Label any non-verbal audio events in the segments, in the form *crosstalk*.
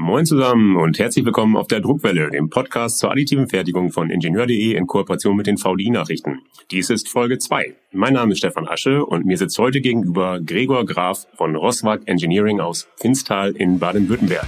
Moin zusammen und herzlich willkommen auf der Druckwelle, dem Podcast zur additiven Fertigung von Ingenieur.de in Kooperation mit den VDI-Nachrichten. Dies ist Folge 2. Mein Name ist Stefan Asche und mir sitzt heute gegenüber Gregor Graf von Roswag Engineering aus Finstal in Baden-Württemberg.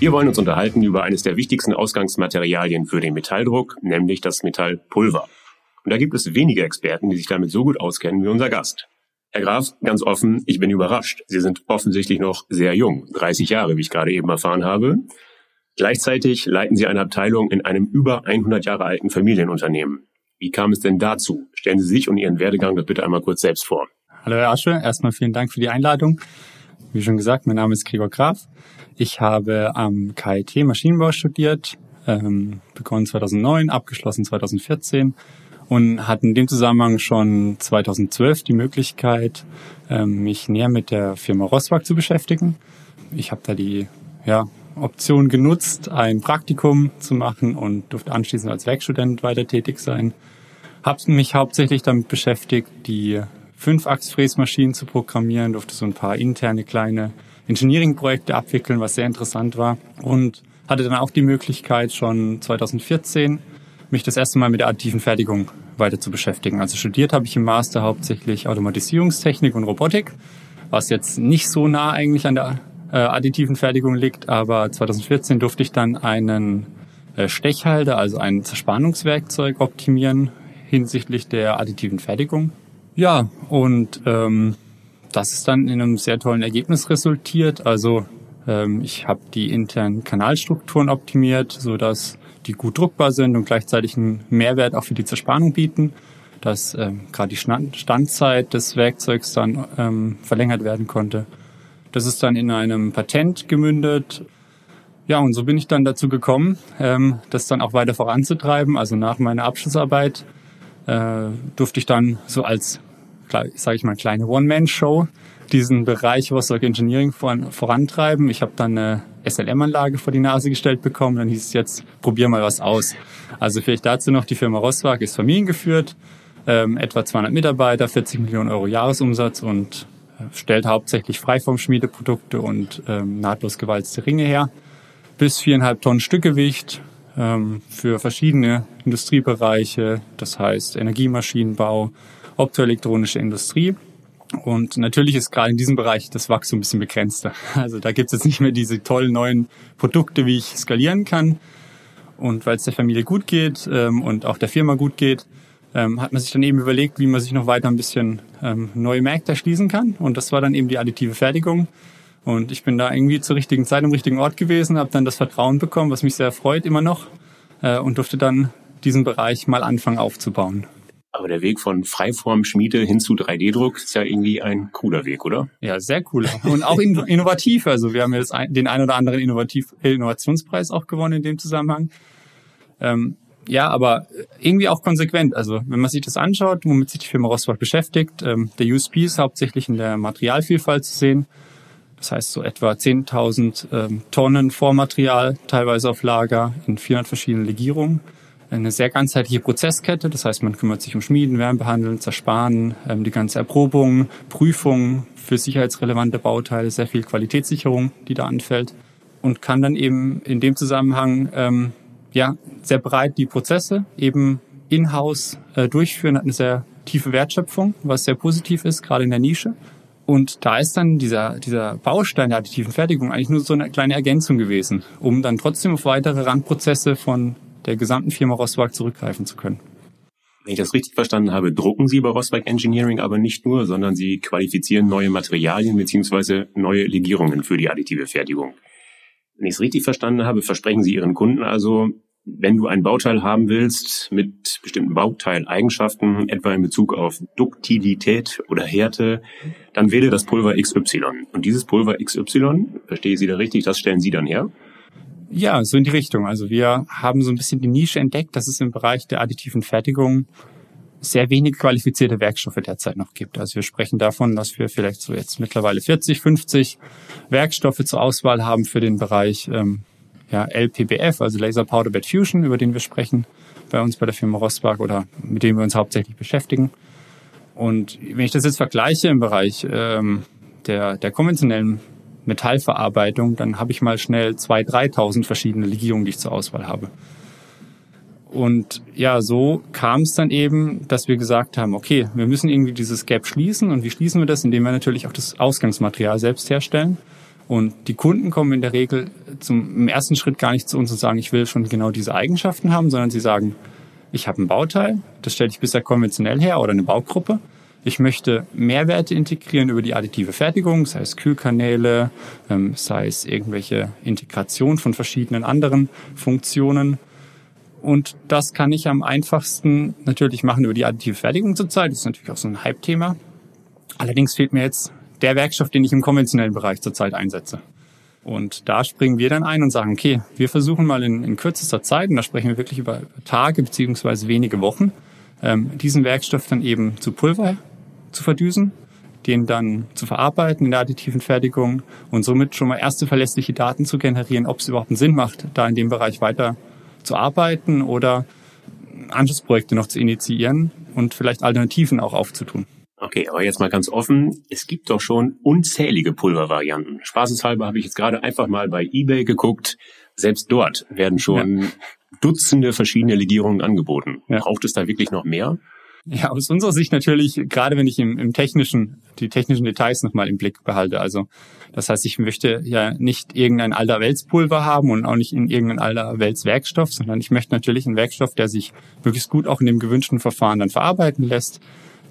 Wir wollen uns unterhalten über eines der wichtigsten Ausgangsmaterialien für den Metalldruck, nämlich das Metallpulver. Und da gibt es wenige Experten, die sich damit so gut auskennen wie unser Gast. Herr Graf, ganz offen, ich bin überrascht. Sie sind offensichtlich noch sehr jung, 30 Jahre, wie ich gerade eben erfahren habe. Gleichzeitig leiten Sie eine Abteilung in einem über 100 Jahre alten Familienunternehmen. Wie kam es denn dazu? Stellen Sie sich und Ihren Werdegang doch bitte einmal kurz selbst vor. Hallo Herr Asche, erstmal vielen Dank für die Einladung. Wie schon gesagt, mein Name ist Gregor Graf. Ich habe am KIT Maschinenbau studiert, ähm, begonnen 2009, abgeschlossen 2014 und hatte in dem Zusammenhang schon 2012 die Möglichkeit, ähm, mich näher mit der Firma Roswag zu beschäftigen. Ich habe da die ja, Option genutzt, ein Praktikum zu machen und durfte anschließend als Werkstudent weiter tätig sein. Habe mich hauptsächlich damit beschäftigt, die Fünf-Achs-Fräsmaschinen zu programmieren, durfte so ein paar interne kleine Engineering-Projekte abwickeln, was sehr interessant war. Und hatte dann auch die Möglichkeit, schon 2014 mich das erste Mal mit der additiven Fertigung weiter zu beschäftigen. Also studiert habe ich im Master hauptsächlich Automatisierungstechnik und Robotik, was jetzt nicht so nah eigentlich an der äh, additiven Fertigung liegt, aber 2014 durfte ich dann einen äh, Stechhalter, also ein Zerspannungswerkzeug optimieren hinsichtlich der additiven Fertigung. Ja, und ähm, das ist dann in einem sehr tollen Ergebnis resultiert. Also ähm, ich habe die internen Kanalstrukturen optimiert, so dass die gut druckbar sind und gleichzeitig einen Mehrwert auch für die Zerspannung bieten, dass ähm, gerade die Standzeit des Werkzeugs dann ähm, verlängert werden konnte. Das ist dann in einem Patent gemündet. Ja, und so bin ich dann dazu gekommen, ähm, das dann auch weiter voranzutreiben. Also nach meiner Abschlussarbeit äh, durfte ich dann so als sage ich mal, kleine One-Man-Show diesen Bereich Rostock Engineering voran, vorantreiben. Ich habe dann eine SLM-Anlage vor die Nase gestellt bekommen. Dann hieß es jetzt, probier mal was aus. Also vielleicht dazu noch, die Firma Roswag ist familiengeführt, ähm, etwa 200 Mitarbeiter, 40 Millionen Euro Jahresumsatz und äh, stellt hauptsächlich Freiformschmiedeprodukte und ähm, nahtlos gewalzte Ringe her. Bis viereinhalb Tonnen Stückgewicht ähm, für verschiedene Industriebereiche, das heißt Energiemaschinenbau, optoelektronische Industrie. Und natürlich ist gerade in diesem Bereich das Wachstum ein bisschen begrenzter. *laughs* Also da gibt es jetzt nicht mehr diese tollen neuen Produkte, wie ich skalieren kann. Und weil es der Familie gut geht ähm, und auch der Firma gut geht, ähm, hat man sich dann eben überlegt, wie man sich noch weiter ein bisschen ähm, neue Märkte erschließen kann. Und das war dann eben die additive Fertigung. Und ich bin da irgendwie zur richtigen Zeit am richtigen Ort gewesen, habe dann das Vertrauen bekommen, was mich sehr freut immer noch äh, und durfte dann diesen Bereich mal anfangen aufzubauen. Aber der Weg von Freiformschmiede hin zu 3D-Druck ist ja irgendwie ein cooler Weg, oder? Ja, sehr cool. Und auch innovativ. Also wir haben jetzt den ein oder anderen Innovativ Innovationspreis auch gewonnen in dem Zusammenhang. Ähm, ja, aber irgendwie auch konsequent. Also wenn man sich das anschaut, womit sich die Firma Rostbach beschäftigt, ähm, der USP ist hauptsächlich in der Materialvielfalt zu sehen. Das heißt so etwa 10.000 ähm, Tonnen Vormaterial, teilweise auf Lager in 400 verschiedenen Legierungen eine sehr ganzheitliche Prozesskette. Das heißt, man kümmert sich um Schmieden, Wärmebehandeln, Zersparen, ähm, die ganze Erprobung, Prüfung für sicherheitsrelevante Bauteile, sehr viel Qualitätssicherung, die da anfällt und kann dann eben in dem Zusammenhang ähm, ja sehr breit die Prozesse eben in-house äh, durchführen, hat eine sehr tiefe Wertschöpfung, was sehr positiv ist, gerade in der Nische. Und da ist dann dieser, dieser Baustein der additiven Fertigung eigentlich nur so eine kleine Ergänzung gewesen, um dann trotzdem auf weitere Randprozesse von der gesamten Firma Rostwag zurückgreifen zu können. Wenn ich das richtig verstanden habe, drucken Sie bei Rostwag Engineering aber nicht nur, sondern Sie qualifizieren neue Materialien bzw. neue Legierungen für die additive Fertigung. Wenn ich es richtig verstanden habe, versprechen Sie Ihren Kunden also, wenn du ein Bauteil haben willst mit bestimmten Bauteileigenschaften, etwa in Bezug auf Duktilität oder Härte, dann wähle das Pulver XY. Und dieses Pulver XY, verstehe ich Sie da richtig, das stellen Sie dann her? Ja, so in die Richtung. Also wir haben so ein bisschen die Nische entdeckt, dass es im Bereich der additiven Fertigung sehr wenig qualifizierte Werkstoffe derzeit noch gibt. Also wir sprechen davon, dass wir vielleicht so jetzt mittlerweile 40, 50 Werkstoffe zur Auswahl haben für den Bereich ähm, ja, LPBF, also Laser Powder Bed Fusion, über den wir sprechen bei uns bei der Firma Rosbach oder mit dem wir uns hauptsächlich beschäftigen. Und wenn ich das jetzt vergleiche im Bereich ähm, der, der konventionellen Metallverarbeitung, dann habe ich mal schnell 2.000, 3.000 verschiedene Legierungen, die ich zur Auswahl habe. Und ja, so kam es dann eben, dass wir gesagt haben, okay, wir müssen irgendwie dieses Gap schließen. Und wie schließen wir das? Indem wir natürlich auch das Ausgangsmaterial selbst herstellen. Und die Kunden kommen in der Regel zum im ersten Schritt gar nicht zu uns und sagen, ich will schon genau diese Eigenschaften haben, sondern sie sagen, ich habe ein Bauteil, das stelle ich bisher konventionell her oder eine Baugruppe. Ich möchte Mehrwerte integrieren über die additive Fertigung, sei es Kühlkanäle, ähm, sei es irgendwelche Integration von verschiedenen anderen Funktionen. Und das kann ich am einfachsten natürlich machen über die additive Fertigung zurzeit. Das ist natürlich auch so ein Hype-Thema. Allerdings fehlt mir jetzt der Werkstoff, den ich im konventionellen Bereich zurzeit einsetze. Und da springen wir dann ein und sagen, okay, wir versuchen mal in, in kürzester Zeit, und da sprechen wir wirklich über Tage beziehungsweise wenige Wochen, ähm, diesen Werkstoff dann eben zu Pulver zu verdüsen, den dann zu verarbeiten in der additiven Fertigung und somit schon mal erste verlässliche Daten zu generieren, ob es überhaupt einen Sinn macht, da in dem Bereich weiter zu arbeiten oder Anschlussprojekte noch zu initiieren und vielleicht Alternativen auch aufzutun. Okay, aber jetzt mal ganz offen. Es gibt doch schon unzählige Pulvervarianten. Spaßeshalber habe ich jetzt gerade einfach mal bei eBay geguckt. Selbst dort werden schon ja. Dutzende verschiedene Legierungen angeboten. Ja. Braucht es da wirklich noch mehr? Ja, aus unserer Sicht natürlich, gerade wenn ich im, im technischen, die technischen Details nochmal im Blick behalte. Also das heißt, ich möchte ja nicht irgendein alter Weltspulver haben und auch nicht in irgendein alter Weltswerkstoff, sondern ich möchte natürlich einen Werkstoff, der sich möglichst gut auch in dem gewünschten Verfahren dann verarbeiten lässt,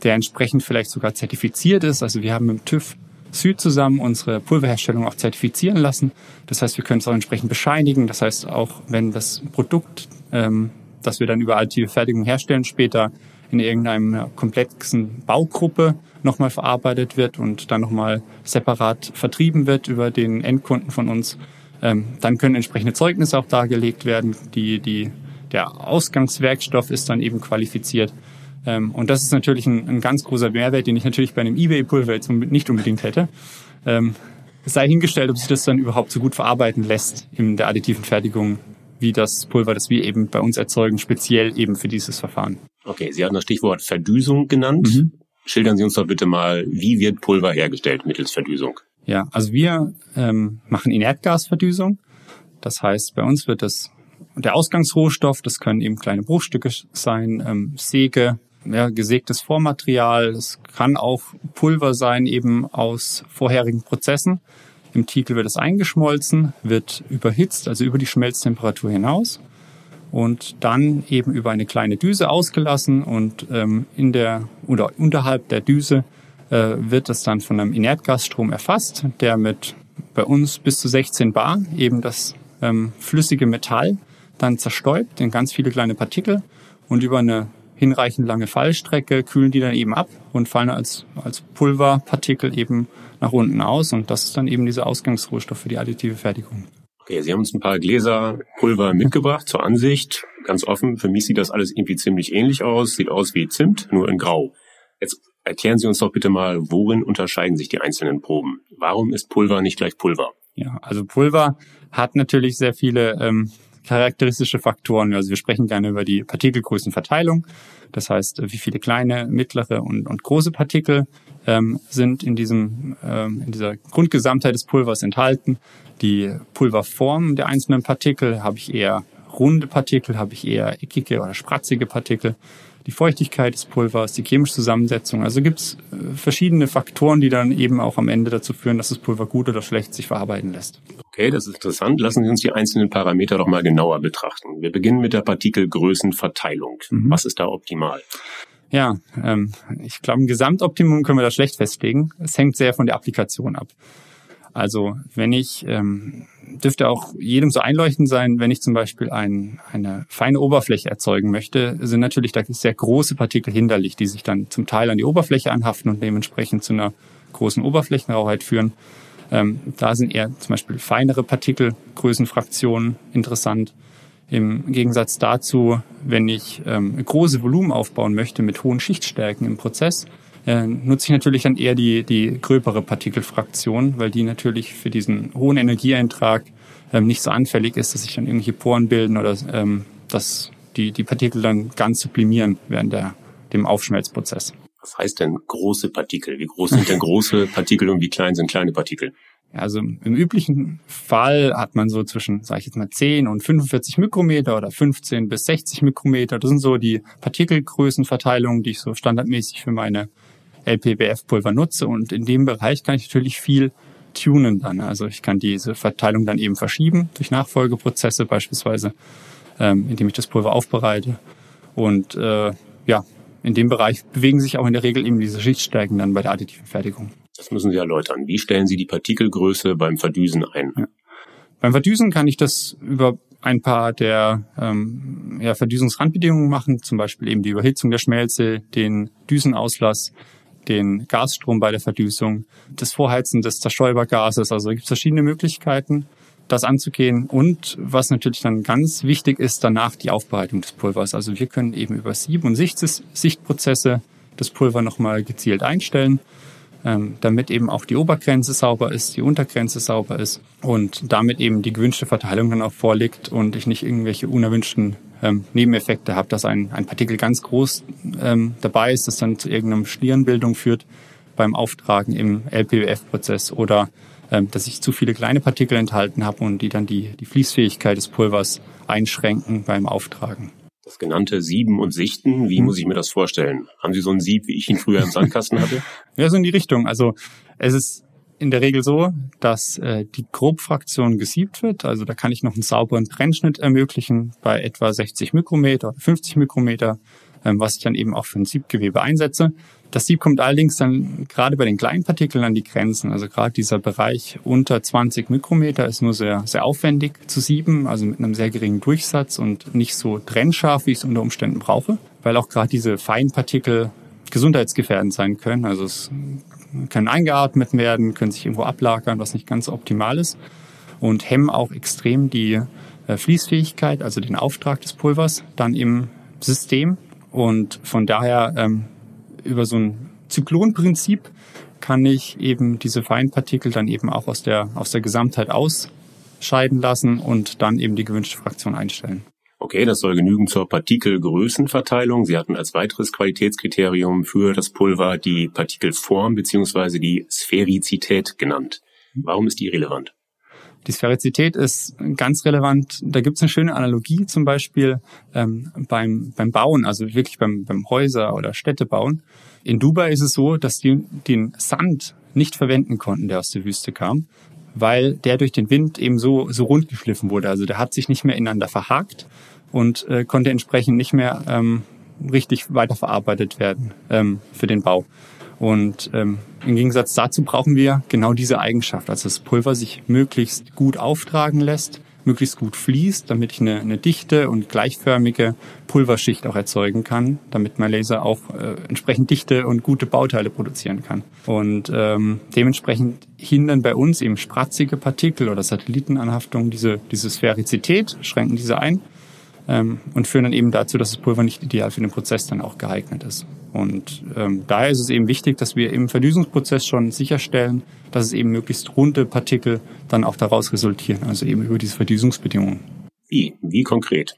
der entsprechend vielleicht sogar zertifiziert ist. Also wir haben mit TÜV Süd zusammen unsere Pulverherstellung auch zertifizieren lassen. Das heißt, wir können es auch entsprechend bescheinigen. Das heißt, auch wenn das Produkt, ähm, das wir dann über additive Fertigung herstellen, später in irgendeiner komplexen Baugruppe nochmal verarbeitet wird und dann nochmal separat vertrieben wird über den Endkunden von uns. Ähm, dann können entsprechende Zeugnisse auch dargelegt werden. Die, die, der Ausgangswerkstoff ist dann eben qualifiziert. Ähm, und das ist natürlich ein, ein, ganz großer Mehrwert, den ich natürlich bei einem eBay-Pulver jetzt nicht unbedingt hätte. Ähm, es sei hingestellt, ob sich das dann überhaupt so gut verarbeiten lässt in der additiven Fertigung, wie das Pulver, das wir eben bei uns erzeugen, speziell eben für dieses Verfahren. Okay, Sie hatten das Stichwort Verdüsung genannt. Mhm. Schildern Sie uns doch bitte mal, wie wird Pulver hergestellt mittels Verdüsung? Ja, also wir ähm, machen Inertgasverdüsung. Das heißt, bei uns wird das der Ausgangsrohstoff, das können eben kleine Bruchstücke sein, ähm, Säge, ja, gesägtes Vormaterial. Es kann auch Pulver sein, eben aus vorherigen Prozessen. Im Titel wird es eingeschmolzen, wird überhitzt, also über die Schmelztemperatur hinaus und dann eben über eine kleine Düse ausgelassen und ähm, in der oder unterhalb der Düse äh, wird das dann von einem Inertgasstrom erfasst, der mit bei uns bis zu 16 Bar eben das ähm, flüssige Metall dann zerstäubt in ganz viele kleine Partikel und über eine hinreichend lange Fallstrecke kühlen die dann eben ab und fallen als, als Pulverpartikel eben nach unten aus und das ist dann eben dieser Ausgangsrohstoff für die additive Fertigung. Okay, Sie haben uns ein paar Gläser Pulver mitgebracht zur Ansicht. Ganz offen, für mich sieht das alles irgendwie ziemlich ähnlich aus. Sieht aus wie Zimt, nur in Grau. Jetzt erklären Sie uns doch bitte mal, worin unterscheiden sich die einzelnen Proben? Warum ist Pulver nicht gleich Pulver? Ja, also Pulver hat natürlich sehr viele ähm, charakteristische Faktoren. Also wir sprechen gerne über die Partikelgrößenverteilung. Das heißt, wie viele kleine, mittlere und, und große Partikel ähm, sind in diesem ähm, in dieser Grundgesamtheit des Pulvers enthalten. Die Pulverform der einzelnen Partikel habe ich eher runde Partikel, habe ich eher eckige oder spratzige Partikel. Die Feuchtigkeit des Pulvers, die chemische Zusammensetzung. Also gibt es äh, verschiedene Faktoren, die dann eben auch am Ende dazu führen, dass das Pulver gut oder schlecht sich verarbeiten lässt. Okay, das ist interessant. Lassen Sie uns die einzelnen Parameter doch mal genauer betrachten. Wir beginnen mit der Partikelgrößenverteilung. Mhm. Was ist da optimal? Ja, ähm, ich glaube, ein Gesamtoptimum können wir da schlecht festlegen. Es hängt sehr von der Applikation ab. Also wenn ich, ähm, dürfte auch jedem so einleuchtend sein, wenn ich zum Beispiel ein, eine feine Oberfläche erzeugen möchte, sind natürlich da sehr große Partikel hinderlich, die sich dann zum Teil an die Oberfläche anhaften und dementsprechend zu einer großen Oberflächenrauheit führen. Ähm, da sind eher zum Beispiel feinere Partikelgrößenfraktionen interessant. Im Gegensatz dazu, wenn ich ähm, große Volumen aufbauen möchte mit hohen Schichtstärken im Prozess, äh, nutze ich natürlich dann eher die, die gröbere Partikelfraktion, weil die natürlich für diesen hohen Energieeintrag ähm, nicht so anfällig ist, dass sich dann irgendwelche Poren bilden oder ähm, dass die, die Partikel dann ganz sublimieren während der, dem Aufschmelzprozess. Was heißt denn große Partikel? Wie groß sind denn große *laughs* Partikel und wie klein sind kleine Partikel? Also im üblichen Fall hat man so zwischen, sage ich jetzt mal, 10 und 45 Mikrometer oder 15 bis 60 Mikrometer. Das sind so die Partikelgrößenverteilungen, die ich so standardmäßig für meine LPBF-Pulver nutze. Und in dem Bereich kann ich natürlich viel tunen dann. Also ich kann diese Verteilung dann eben verschieben durch Nachfolgeprozesse beispielsweise, ähm, indem ich das Pulver aufbereite. Und äh, ja, in dem Bereich bewegen sich auch in der Regel eben diese Schichtstärken dann bei der additiven Fertigung. Das müssen Sie erläutern. Wie stellen Sie die Partikelgröße beim Verdüsen ein? Ja. Beim Verdüsen kann ich das über ein paar der ähm, ja, Verdüsungsrandbedingungen machen, zum Beispiel eben die Überhitzung der Schmelze, den Düsenauslass, den Gasstrom bei der Verdüsung, das Vorheizen des Zerstäubergases. Also gibt es verschiedene Möglichkeiten, das anzugehen. Und was natürlich dann ganz wichtig ist, danach die Aufbereitung des Pulvers. Also wir können eben über Sieb- und Sichtprozesse das Pulver nochmal gezielt einstellen ähm, damit eben auch die Obergrenze sauber ist, die Untergrenze sauber ist und damit eben die gewünschte Verteilung dann auch vorliegt und ich nicht irgendwelche unerwünschten ähm, Nebeneffekte habe, dass ein, ein Partikel ganz groß ähm, dabei ist, das dann zu irgendeinem Schlierenbildung führt beim Auftragen im LPWF-Prozess oder ähm, dass ich zu viele kleine Partikel enthalten habe und die dann die, die Fließfähigkeit des Pulvers einschränken beim Auftragen. Das genannte Sieben und Sichten, wie hm. muss ich mir das vorstellen? Haben Sie so ein Sieb, wie ich ihn früher im Sandkasten hatte? *laughs* ja, so in die Richtung. Also es ist in der Regel so, dass äh, die Grobfraktion gesiebt wird. Also da kann ich noch einen sauberen Brennschnitt ermöglichen bei etwa 60 Mikrometer, 50 Mikrometer, ähm, was ich dann eben auch für ein Siebgewebe einsetze. Das Sieb kommt allerdings dann gerade bei den kleinen Partikeln an die Grenzen. Also gerade dieser Bereich unter 20 Mikrometer ist nur sehr, sehr aufwendig zu sieben, also mit einem sehr geringen Durchsatz und nicht so trennscharf, wie ich es unter Umständen brauche, weil auch gerade diese Feinpartikel gesundheitsgefährdend sein können. Also es können eingeatmet werden, können sich irgendwo ablagern, was nicht ganz optimal ist und hemmen auch extrem die äh, Fließfähigkeit, also den Auftrag des Pulvers dann im System. Und von daher ähm, über so ein Zyklonprinzip kann ich eben diese Feinpartikel dann eben auch aus der, aus der Gesamtheit ausscheiden lassen und dann eben die gewünschte Fraktion einstellen. Okay, das soll genügen zur Partikelgrößenverteilung. Sie hatten als weiteres Qualitätskriterium für das Pulver die Partikelform bzw. die Spherizität genannt. Warum ist die relevant? Die Sphärizität ist ganz relevant. Da gibt es eine schöne Analogie zum Beispiel ähm, beim, beim Bauen, also wirklich beim, beim Häuser- oder Städtebauen. In Dubai ist es so, dass die den Sand nicht verwenden konnten, der aus der Wüste kam, weil der durch den Wind eben so, so rund geschliffen wurde. Also der hat sich nicht mehr ineinander verhakt und äh, konnte entsprechend nicht mehr ähm, richtig weiterverarbeitet werden ähm, für den Bau. Und ähm, im Gegensatz dazu brauchen wir genau diese Eigenschaft, also das Pulver sich möglichst gut auftragen lässt, möglichst gut fließt, damit ich eine, eine dichte und gleichförmige Pulverschicht auch erzeugen kann, damit mein Laser auch äh, entsprechend dichte und gute Bauteile produzieren kann. Und ähm, dementsprechend hindern bei uns eben spratzige Partikel oder Satellitenanhaftungen diese, diese Sphärizität, schränken diese ein ähm, und führen dann eben dazu, dass das Pulver nicht ideal für den Prozess dann auch geeignet ist. Und ähm, daher ist es eben wichtig, dass wir im Verdüsungsprozess schon sicherstellen, dass es eben möglichst runde Partikel dann auch daraus resultieren, also eben über diese Verdüsungsbedingungen. Wie? Wie konkret?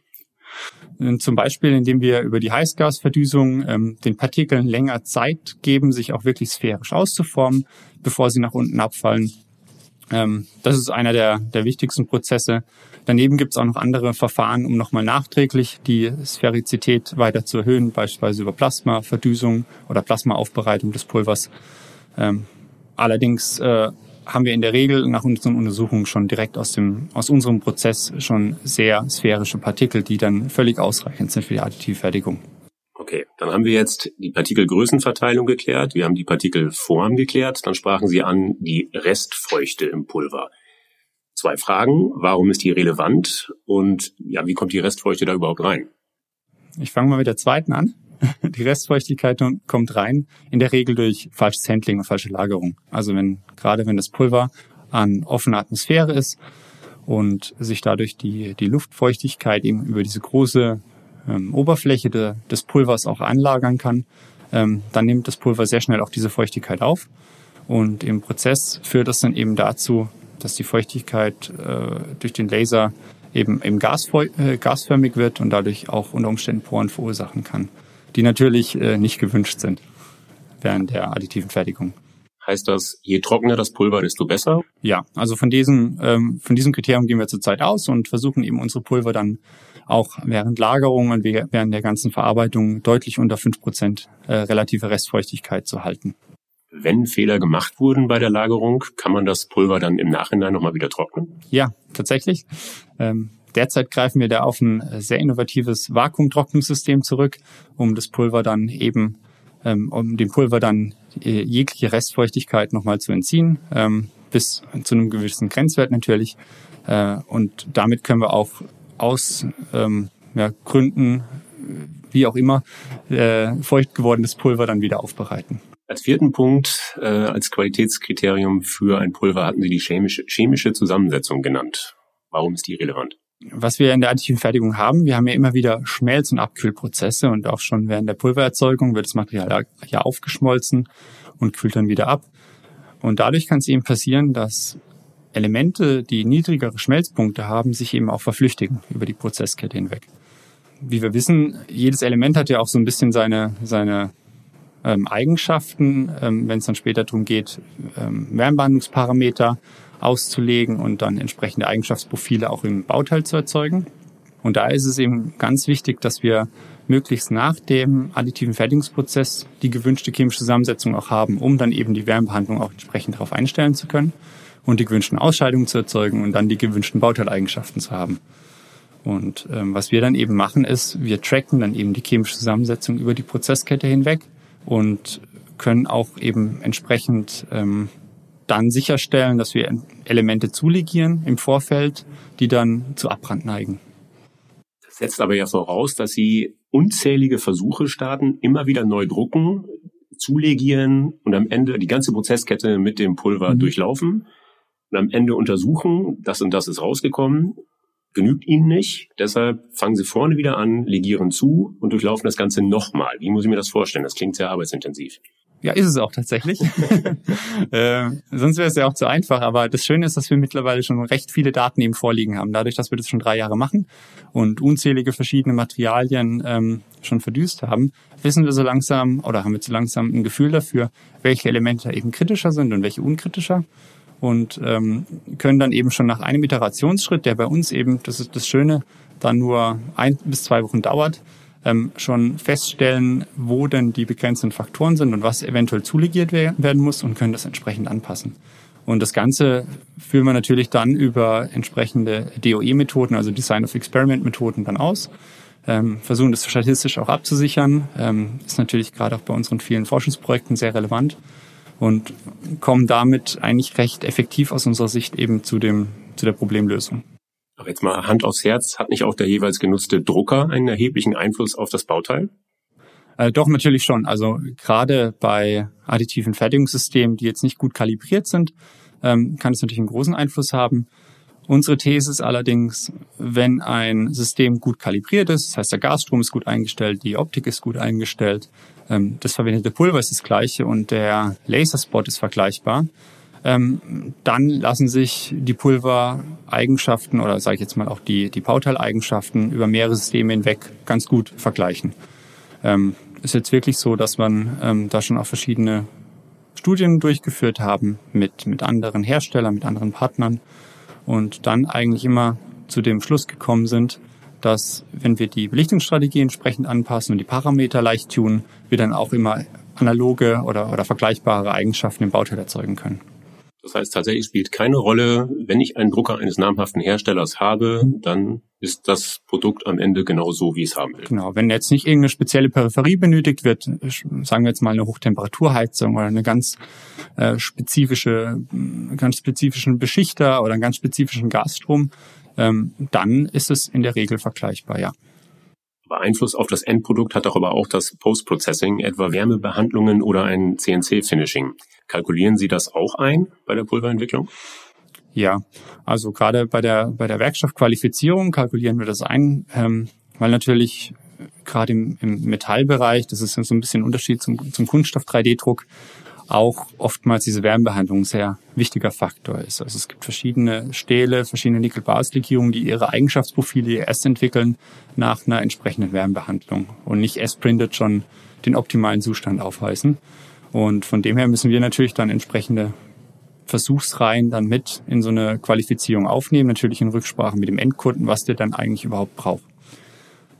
Ähm, zum Beispiel, indem wir über die Heißgasverdüsung ähm, den Partikeln länger Zeit geben, sich auch wirklich sphärisch auszuformen, bevor sie nach unten abfallen. Ähm, das ist einer der, der wichtigsten Prozesse. Daneben gibt es auch noch andere Verfahren, um nochmal nachträglich die Sphärizität weiter zu erhöhen, beispielsweise über Plasmaverdüsung oder Plasmaaufbereitung des Pulvers. Ähm, allerdings äh, haben wir in der Regel nach unseren Untersuchungen schon direkt aus, dem, aus unserem Prozess schon sehr sphärische Partikel, die dann völlig ausreichend sind für die Additivfertigung. Okay, dann haben wir jetzt die Partikelgrößenverteilung geklärt, wir haben die Partikelform geklärt, dann sprachen Sie an die Restfeuchte im Pulver zwei Fragen. Warum ist die relevant? Und ja, wie kommt die Restfeuchte da überhaupt rein? Ich fange mal mit der zweiten an. *laughs* Die Restfeuchtigkeit kommt rein, in der Regel durch falsches Handling und falsche Lagerung. Also wenn, gerade wenn das Pulver an offener Atmosphäre ist und sich dadurch die, die Luftfeuchtigkeit eben über diese große ähm, Oberfläche de, des Pulvers auch anlagern kann, ähm, dann nimmt das Pulver sehr schnell auch diese Feuchtigkeit auf. Und im Prozess führt das dann eben dazu, dass die Feuchtigkeit äh, durch den Laser eben, eben gasfeu äh, gasförmig wird und dadurch auch unter Umständen Poren verursachen kann, die natürlich äh, nicht gewünscht sind während der additiven Fertigung. Heißt das, je trockener das Pulver, desto besser? Ja, also von diesem, ähm, von diesem Kriterium gehen wir zurzeit aus und versuchen eben unsere Pulver dann auch während Lagerung und während der ganzen Verarbeitung deutlich unter fünf Prozent äh, relative Restfeuchtigkeit zu halten. Wenn Fehler gemacht wurden bei der Lagerung, kann man das Pulver dann im Nachhinein nochmal wieder trocknen? Ja, tatsächlich. Ähm, derzeit greifen wir da auf ein sehr innovatives Vakuumtrocknungssystem zurück, um das Pulver dann eben ähm, um dem Pulver dann äh, jegliche Restfeuchtigkeit nochmal zu entziehen, ähm, bis zu einem gewissen Grenzwert natürlich. Äh, und damit können wir auch aus ähm, ja, Gründen, wie auch immer, äh, feucht gewordenes Pulver dann wieder aufbereiten. Als vierten Punkt, äh, als Qualitätskriterium für ein Pulver hatten Sie die chemische, chemische Zusammensetzung genannt. Warum ist die relevant? was wir in der additiven Fertigung haben, wir haben ja immer wieder Schmelz- und Abkühlprozesse und auch schon während der Pulvererzeugung wird das Material ja aufgeschmolzen und kühlt dann wieder ab. Und dadurch kann es eben passieren, dass Elemente, die niedrigere Schmelzpunkte haben, sich eben auch verflüchtigen über die Prozesskette hinweg. Wie wir wissen, jedes Element hat ja auch so ein bisschen seine, seine ähm, Eigenschaften, ähm, wenn es dann später darum geht, ähm, Wärmebehandlungsparameter auszulegen und dann entsprechende Eigenschaftsprofile auch im Bauteil zu erzeugen. Und da ist es eben ganz wichtig, dass wir möglichst nach dem additiven Fertigungsprozess die gewünschte chemische Zusammensetzung auch haben, um dann eben die Wärmebehandlung auch entsprechend darauf einstellen zu können und die gewünschten Ausscheidungen zu erzeugen und dann die gewünschten Bauteileigenschaften zu haben. Und ähm, was wir dann eben machen, ist, wir tracken dann eben die chemische Zusammensetzung über die Prozesskette hinweg und können auch eben entsprechend ähm, dann sicherstellen, dass wir Elemente zulegieren im Vorfeld, die dann zu Abbrand neigen. Das setzt aber ja voraus, dass Sie unzählige Versuche starten, immer wieder neu drucken, zulegieren und am Ende die ganze Prozesskette mit dem Pulver mhm. durchlaufen und am Ende untersuchen, das und das ist rausgekommen, genügt Ihnen nicht, deshalb fangen Sie vorne wieder an, legieren zu und durchlaufen das Ganze nochmal. Wie muss ich mir das vorstellen? Das klingt sehr arbeitsintensiv. Ja, ist es auch tatsächlich. *laughs* äh, sonst wäre es ja auch zu einfach. Aber das Schöne ist, dass wir mittlerweile schon recht viele Daten eben vorliegen haben. Dadurch, dass wir das schon drei Jahre machen und unzählige verschiedene Materialien ähm, schon verdüst haben, wissen wir so langsam oder haben wir so langsam ein Gefühl dafür, welche Elemente eben kritischer sind und welche unkritischer. Und ähm, können dann eben schon nach einem Iterationsschritt, der bei uns eben, das ist das Schöne, dann nur ein bis zwei Wochen dauert, ähm, schon feststellen, wo denn die begrenzenden Faktoren sind und was eventuell zulegiert werden muss und können das entsprechend anpassen. Und das Ganze führen wir natürlich dann über entsprechende DOE-Methoden, also Design of Experiment-Methoden dann aus. Ähm, versuchen das statistisch auch abzusichern. Ähm, ist natürlich gerade auch bei unseren vielen Forschungsprojekten sehr relevant und kommen damit eigentlich recht effektiv aus unserer Sicht eben zu dem, zu der Problemlösung. Aber jetzt mal Hand aufs Herz, hat nicht auch der jeweils genutzte Drucker einen erheblichen Einfluss auf das Bauteil? Äh, doch, natürlich schon. Also gerade bei additiven Fertigungssystemen, die jetzt nicht gut kalibriert sind, ähm, kann es natürlich einen großen Einfluss haben. Unsere These ist allerdings, wenn ein System gut kalibriert ist, das heißt der Gasstrom ist gut eingestellt, die Optik ist gut eingestellt, das verwendete Pulver ist das gleiche und der Laserspot ist vergleichbar, ähm, dann lassen sich die Pulvereigenschaften oder sage ich jetzt mal auch die, die Bauteileigenschaften über mehrere Systeme hinweg ganz gut vergleichen. Ähm, ist jetzt wirklich so, dass man ähm, da schon auch verschiedene Studien durchgeführt haben mit, mit anderen Herstellern, mit anderen Partnern und dann eigentlich immer zu dem Schluss gekommen sind, dass wenn wir die Belichtungsstrategie entsprechend anpassen und die Parameter leicht tun, wir dann auch immer analoge oder, oder vergleichbare Eigenschaften im Bauteil erzeugen können. Das heißt, tatsächlich spielt keine Rolle, wenn ich einen Drucker eines namhaften Herstellers habe, dann ist das Produkt am Ende genau so, wie ich es haben will. Genau, wenn jetzt nicht irgendeine spezielle Peripherie benötigt wird, sagen wir jetzt mal eine Hochtemperaturheizung oder eine ganz äh, spezifische, ganz spezifischen Beschichter oder einen ganz spezifischen Gasstrom, ähm, dann ist es in der Regel vergleichbar, ja. Aber Einfluss auf das Endprodukt hat doch aber auch das Post-Processing, etwa Wärmebehandlungen oder ein CNC-Finishing. Kalkulieren Sie das auch ein bei der Pulverentwicklung? Ja, also gerade bei der, bei der Werkstoffqualifizierung kalkulieren wir das ein, ähm, weil natürlich gerade im, im Metallbereich, das ist so ein bisschen ein Unterschied zum, zum Kunststoff 3D-Druck, auch oftmals diese Wärmebehandlung ein sehr wichtiger Faktor ist. Also es gibt verschiedene Stähle, verschiedene Nickel-Bas-Legierungen, die ihre Eigenschaftsprofile erst entwickeln nach einer entsprechenden Wärmebehandlung und nicht erst printed schon den optimalen Zustand aufweisen. Und von dem her müssen wir natürlich dann entsprechende Versuchsreihen dann mit in so eine Qualifizierung aufnehmen, natürlich in Rücksprache mit dem Endkunden, was der dann eigentlich überhaupt braucht.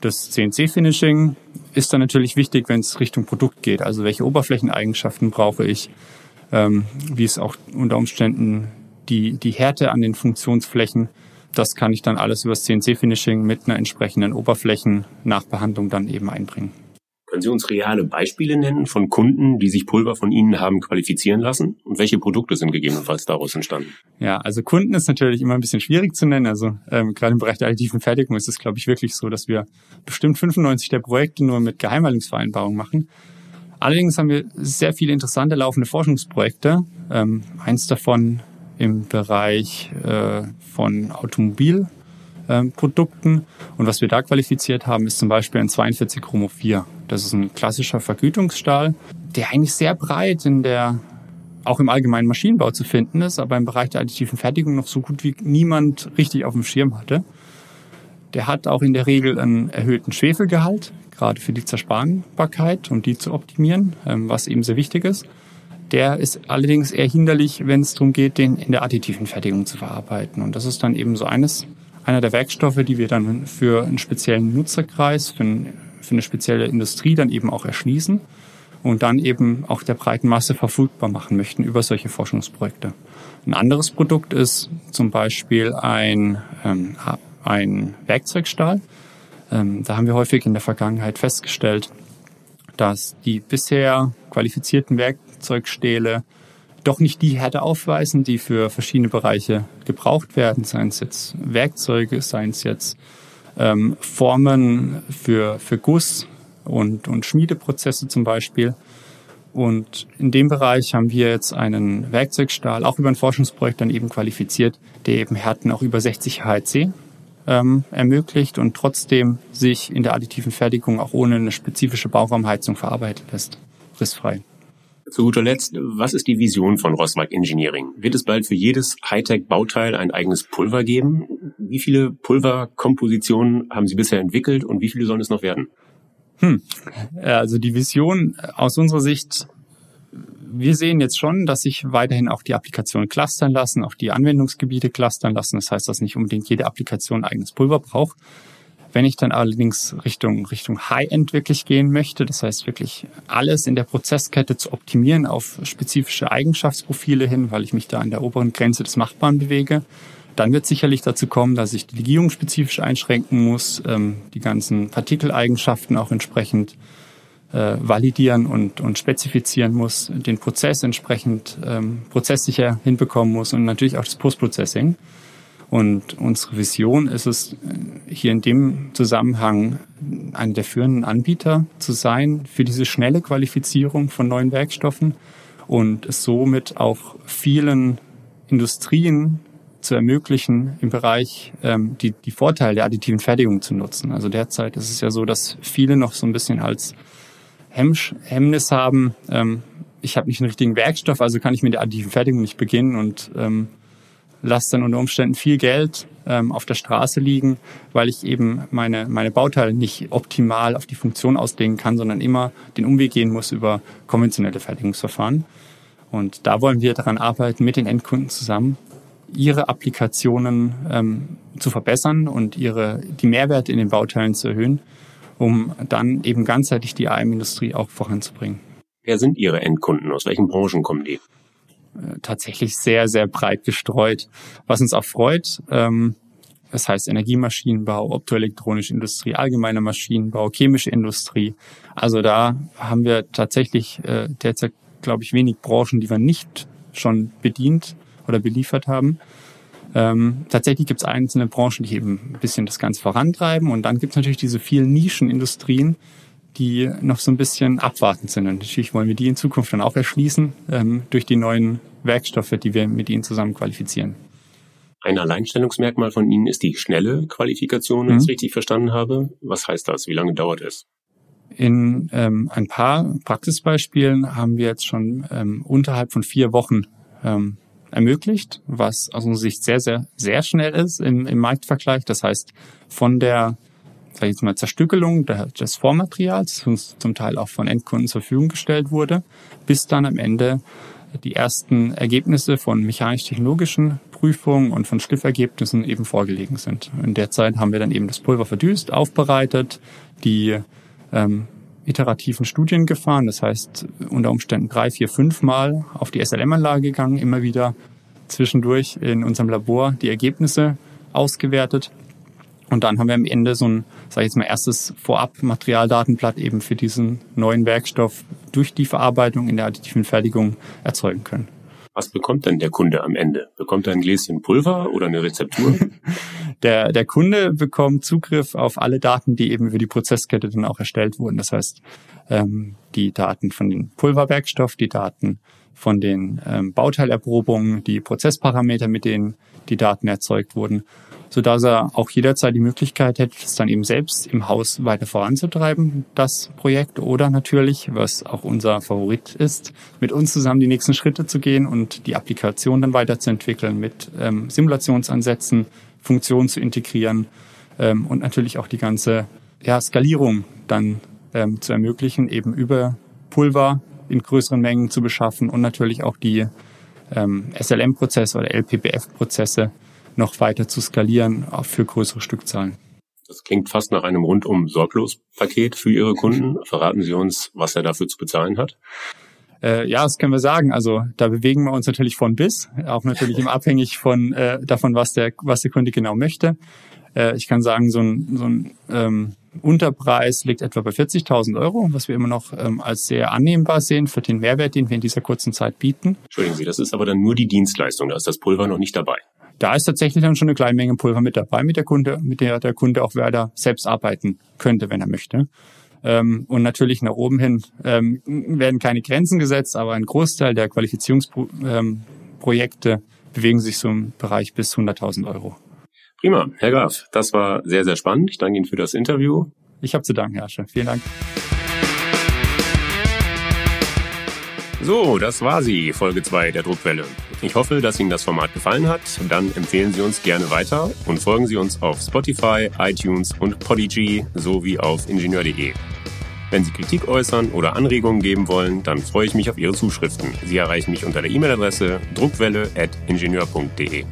Das CNC-Finishing ist dann natürlich wichtig, wenn es Richtung Produkt geht. Also welche Oberflächeneigenschaften brauche ich, ähm, wie ist auch unter Umständen die, die Härte an den Funktionsflächen. Das kann ich dann alles über das CNC-Finishing mit einer entsprechenden Oberflächennachbehandlung dann eben einbringen. Können Sie uns reale Beispiele nennen von Kunden, die sich Pulver von Ihnen haben qualifizieren lassen? Und welche Produkte sind gegebenenfalls daraus entstanden? Ja, also Kunden ist natürlich immer ein bisschen schwierig zu nennen. Also ähm, gerade im Bereich der additiven Fertigung ist es, glaube ich, wirklich so, dass wir bestimmt 95 der Projekte nur mit Geheimhaltungsvereinbarung machen. Allerdings haben wir sehr viele interessante laufende Forschungsprojekte. Ähm, eins davon im Bereich äh, von Automobil ähm, Produkten. Und was wir da qualifiziert haben, ist zum Beispiel ein 42 Chromo 4. Das ist ein klassischer Vergütungsstahl, der eigentlich sehr breit in der auch im allgemeinen Maschinenbau zu finden ist, aber im Bereich der additiven Fertigung noch so gut wie niemand richtig auf dem Schirm hatte. Der hat auch in der Regel einen erhöhten Schwefelgehalt, gerade für die Zersparbarkeit und die zu optimieren, ähm, was eben sehr wichtig ist. Der ist allerdings eher hinderlich, wenn es darum geht, den in der additiven Fertigung zu verarbeiten. Und das ist dann eben so eines einer der Werkstoffe, die wir dann für einen speziellen Nutzerkreis, für, ein, für eine spezielle Industrie dann eben auch erschließen und dann eben auch der breiten Masse verfügbar machen möchten über solche Forschungsprojekte. Ein anderes Produkt ist zum Beispiel ein, ähm, ein Werkzeugstahl. Ähm, da haben wir häufig in der Vergangenheit festgestellt, dass die bisher qualifizierten Werkzeugstähle doch nicht die Härte aufweisen, die für verschiedene Bereiche gebraucht werden, seien es jetzt Werkzeuge, seien es jetzt ähm, Formen für, für Guss und, und Schmiedeprozesse zum Beispiel. Und in dem Bereich haben wir jetzt einen Werkzeugstahl, auch über ein Forschungsprojekt dann eben qualifiziert, der eben Härten auch über 60 HC ähm, ermöglicht und trotzdem sich in der additiven Fertigung auch ohne eine spezifische Bauraumheizung verarbeiten lässt. Rissfrei. Zu guter Letzt, was ist die Vision von Rosmark Engineering? Wird es bald für jedes Hightech-Bauteil ein eigenes Pulver geben? Wie viele Pulverkompositionen haben Sie bisher entwickelt und wie viele sollen es noch werden? Hm. Also die Vision aus unserer Sicht, wir sehen jetzt schon, dass sich weiterhin auch die Applikationen clustern lassen, auch die Anwendungsgebiete clustern lassen. Das heißt, dass nicht unbedingt jede Applikation eigenes Pulver braucht. Wenn ich dann allerdings Richtung, Richtung High-End wirklich gehen möchte, das heißt wirklich alles in der Prozesskette zu optimieren auf spezifische Eigenschaftsprofile hin, weil ich mich da an der oberen Grenze des Machbaren bewege, dann wird sicherlich dazu kommen, dass ich die Legierung spezifisch einschränken muss, ähm, die ganzen Partikeleigenschaften auch entsprechend äh, validieren und, und spezifizieren muss, den Prozess entsprechend ähm, prozesssicher hinbekommen muss und natürlich auch das Postprocessing. Und unsere Vision ist es, hier in dem Zusammenhang einer der führenden Anbieter zu sein für diese schnelle Qualifizierung von neuen Werkstoffen und es somit auch vielen Industrien zu ermöglichen, im Bereich ähm, die, die Vorteile der additiven Fertigung zu nutzen. Also derzeit ist es ja so, dass viele noch so ein bisschen als Hemmsch Hemmnis haben, ähm, ich habe nicht einen richtigen Werkstoff, also kann ich mit der additiven Fertigung nicht beginnen und ähm, lasse dann unter Umständen viel Geld ähm, auf der Straße liegen, weil ich eben meine, meine Bauteile nicht optimal auf die Funktion auslegen kann, sondern immer den Umweg gehen muss über konventionelle Fertigungsverfahren. Und da wollen wir daran arbeiten, mit den Endkunden zusammen, ihre Applikationen ähm, zu verbessern und ihre, die Mehrwerte in den Bauteilen zu erhöhen, um dann eben ganzheitlich die AM-Industrie auch voranzubringen. Wer sind Ihre Endkunden? Aus welchen Branchen kommen die? Äh, tatsächlich sehr, sehr breit gestreut. Was uns auch freut, ähm, das heißt Energiemaschinenbau, optoelektronische Industrie, allgemeiner Maschinenbau, chemische Industrie. Also da haben wir tatsächlich äh, derzeit, glaube ich, wenig Branchen, die wir nicht schon bedient oder beliefert haben. Ähm, tatsächlich gibt es einzelne Branchen, die eben ein bisschen das Ganze vorantreiben. Und dann gibt es natürlich diese vielen Nischenindustrien, die noch so ein bisschen abwartend sind. Und natürlich wollen wir die in Zukunft dann auch erschließen ähm, durch die neuen Werkstoffe, die wir mit ihnen zusammen qualifizieren. Ein Alleinstellungsmerkmal von Ihnen ist die schnelle Qualifikation, wenn mhm. ich es richtig verstanden habe. Was heißt das? Wie lange dauert es? In ähm, ein paar Praxisbeispielen haben wir jetzt schon ähm, unterhalb von vier Wochen ähm, ermöglicht, was aus unserer Sicht sehr, sehr, sehr schnell ist im, im Marktvergleich. Das heißt, von der sag ich jetzt mal, Zerstückelung des Vormaterials, das uns zum Teil auch von Endkunden zur Verfügung gestellt wurde, bis dann am Ende die ersten Ergebnisse von mechanisch-technologischen Prüfungen und von Schliffergebnissen eben vorgelegen sind. In der Zeit haben wir dann eben das Pulver verdüst, aufbereitet, die ähm, iterativen Studien gefahren, das heißt unter Umständen drei, vier, fünf Mal auf die SLM-Anlage gegangen, immer wieder zwischendurch in unserem Labor die Ergebnisse ausgewertet und dann haben wir am Ende so ein, sage ich jetzt mal, erstes Vorab-Materialdatenblatt eben für diesen neuen Werkstoff durch die Verarbeitung in der additiven Fertigung erzeugen können. Was bekommt denn der Kunde am Ende? Bekommt er ein Gläschen Pulver oder eine Rezeptur? *laughs* der, der Kunde bekommt Zugriff auf alle Daten, die eben über die Prozesskette dann auch erstellt wurden. Das heißt, ähm, die Daten von dem Pulverwerkstoff, die Daten von den ähm, Bauteilerprobungen, die Prozessparameter, mit denen die Daten erzeugt wurden sodass er auch jederzeit die Möglichkeit hätte, es dann eben selbst im Haus weiter voranzutreiben, das Projekt, oder natürlich, was auch unser Favorit ist, mit uns zusammen die nächsten Schritte zu gehen und die Applikation dann weiterzuentwickeln, mit ähm, Simulationsansätzen, Funktionen zu integrieren ähm, und natürlich auch die ganze ja, Skalierung dann ähm, zu ermöglichen, eben über Pulver in größeren Mengen zu beschaffen und natürlich auch die ähm, SLM-Prozesse oder LPBF-Prozesse noch weiter zu skalieren auch für größere Stückzahlen. Das klingt fast nach einem rundum sorglos Paket für Ihre Kunden. Verraten Sie uns, was er dafür zu bezahlen hat? Äh, ja, das können wir sagen. Also da bewegen wir uns natürlich von bis, auch natürlich im *laughs* abhängig von äh, davon, was der was der Kunde genau möchte. Äh, ich kann sagen, so ein, so ein ähm, Unterpreis liegt etwa bei 40.000 Euro, was wir immer noch ähm, als sehr annehmbar sehen für den Mehrwert, den wir in dieser kurzen Zeit bieten. Entschuldigen Sie, das ist aber dann nur die Dienstleistung, da ist das Pulver noch nicht dabei da ist tatsächlich dann schon eine kleine Menge Pulver mit dabei, mit der Kunde, mit der der Kunde auch weiter selbst arbeiten könnte, wenn er möchte. Ähm, und natürlich nach oben hin ähm, werden keine Grenzen gesetzt, aber ein Großteil der Qualifizierungsprojekte ähm, bewegen sich so im Bereich bis 100.000 Euro. Prima, Herr Graf, das war sehr, sehr spannend. Ich danke Ihnen für das Interview. Ich habe zu danken, Herr Asche. Vielen Dank. So, das war sie, Folge 2 der Druckwelle. Ich hoffe, dass Ihnen das Format gefallen hat. Dann empfehlen Sie uns gerne weiter und folgen Sie uns auf Spotify, iTunes und Podigy sowie auf ingenieur.de. Wenn Sie Kritik äußern oder Anregungen geben wollen, dann freue ich mich auf Ihre Zuschriften. Sie erreichen mich unter der E-Mail-Adresse druckwelle.ingenieur.de.